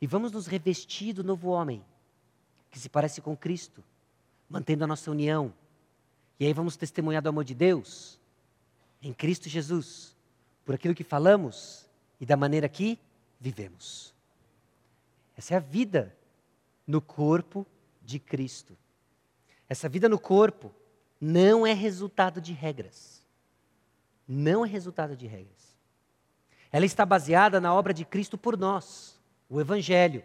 E vamos nos revestir do novo homem, que se parece com Cristo, mantendo a nossa união. E aí vamos testemunhar do amor de Deus em Cristo Jesus, por aquilo que falamos e da maneira que vivemos. Essa é a vida no corpo de Cristo. Essa vida no corpo não é resultado de regras. Não é resultado de regras. Ela está baseada na obra de Cristo por nós, o Evangelho,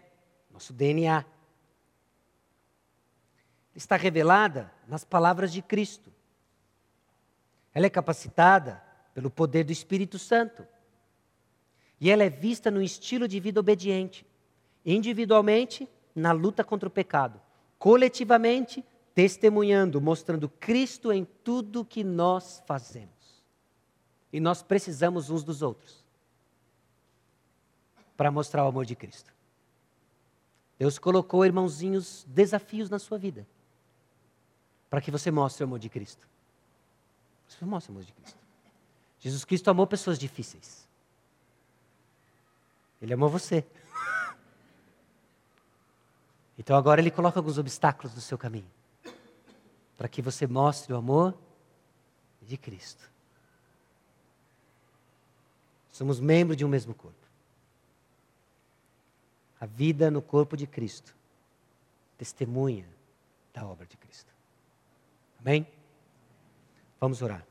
nosso DNA. Está revelada nas palavras de Cristo. Ela é capacitada pelo poder do Espírito Santo. E ela é vista no estilo de vida obediente. Individualmente, na luta contra o pecado. Coletivamente, testemunhando, mostrando Cristo em tudo que nós fazemos. E nós precisamos uns dos outros para mostrar o amor de Cristo. Deus colocou, irmãozinhos, desafios na sua vida para que você mostre o amor de Cristo. Você mostre o amor de Cristo. Jesus Cristo amou pessoas difíceis. Ele amou você. Então agora ele coloca alguns obstáculos no seu caminho. Para que você mostre o amor de Cristo. Somos membros de um mesmo corpo. A vida no corpo de Cristo testemunha da obra de Cristo. Amém? Vamos orar.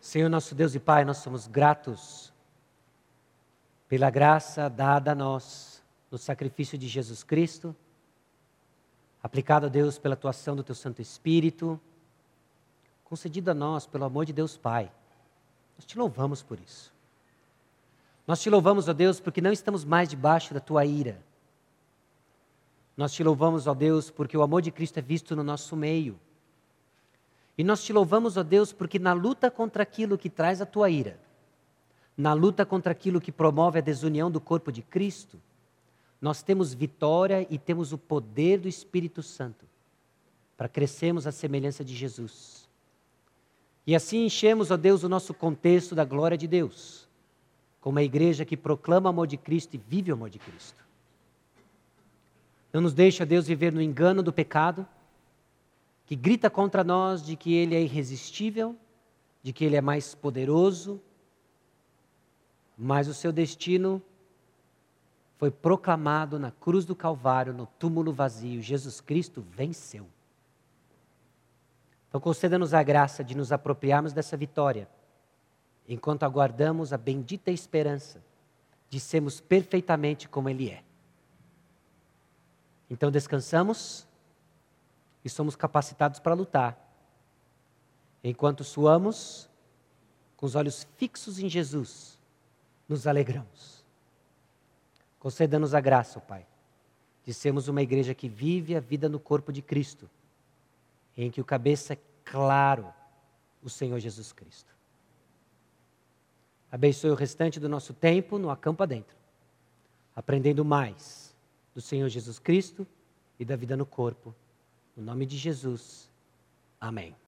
Senhor nosso Deus e Pai, nós somos gratos pela graça dada a nós no sacrifício de Jesus Cristo, aplicado a Deus pela atuação do Teu Santo Espírito, concedido a nós pelo amor de Deus Pai. Nós te louvamos por isso. Nós te louvamos, ó Deus, porque não estamos mais debaixo da Tua ira. Nós te louvamos, ó Deus, porque o amor de Cristo é visto no nosso meio. E nós te louvamos, ó Deus, porque na luta contra aquilo que traz a tua ira, na luta contra aquilo que promove a desunião do corpo de Cristo, nós temos vitória e temos o poder do Espírito Santo para crescermos à semelhança de Jesus. E assim enchemos, ó Deus, o nosso contexto da glória de Deus, como a igreja que proclama o amor de Cristo e vive o amor de Cristo. Não nos deixa, Deus, viver no engano do pecado, que grita contra nós de que ele é irresistível, de que ele é mais poderoso, mas o seu destino foi proclamado na cruz do Calvário, no túmulo vazio. Jesus Cristo venceu. Então, conceda-nos a graça de nos apropriarmos dessa vitória, enquanto aguardamos a bendita esperança de sermos perfeitamente como Ele é. Então, descansamos e somos capacitados para lutar. Enquanto suamos, com os olhos fixos em Jesus, nos alegramos. Conceda-nos a graça, oh Pai, de sermos uma igreja que vive a vida no corpo de Cristo, em que o cabeça é claro o Senhor Jesus Cristo. Abençoe o restante do nosso tempo no acampo adentro, aprendendo mais do Senhor Jesus Cristo e da vida no corpo no nome de Jesus. Amém.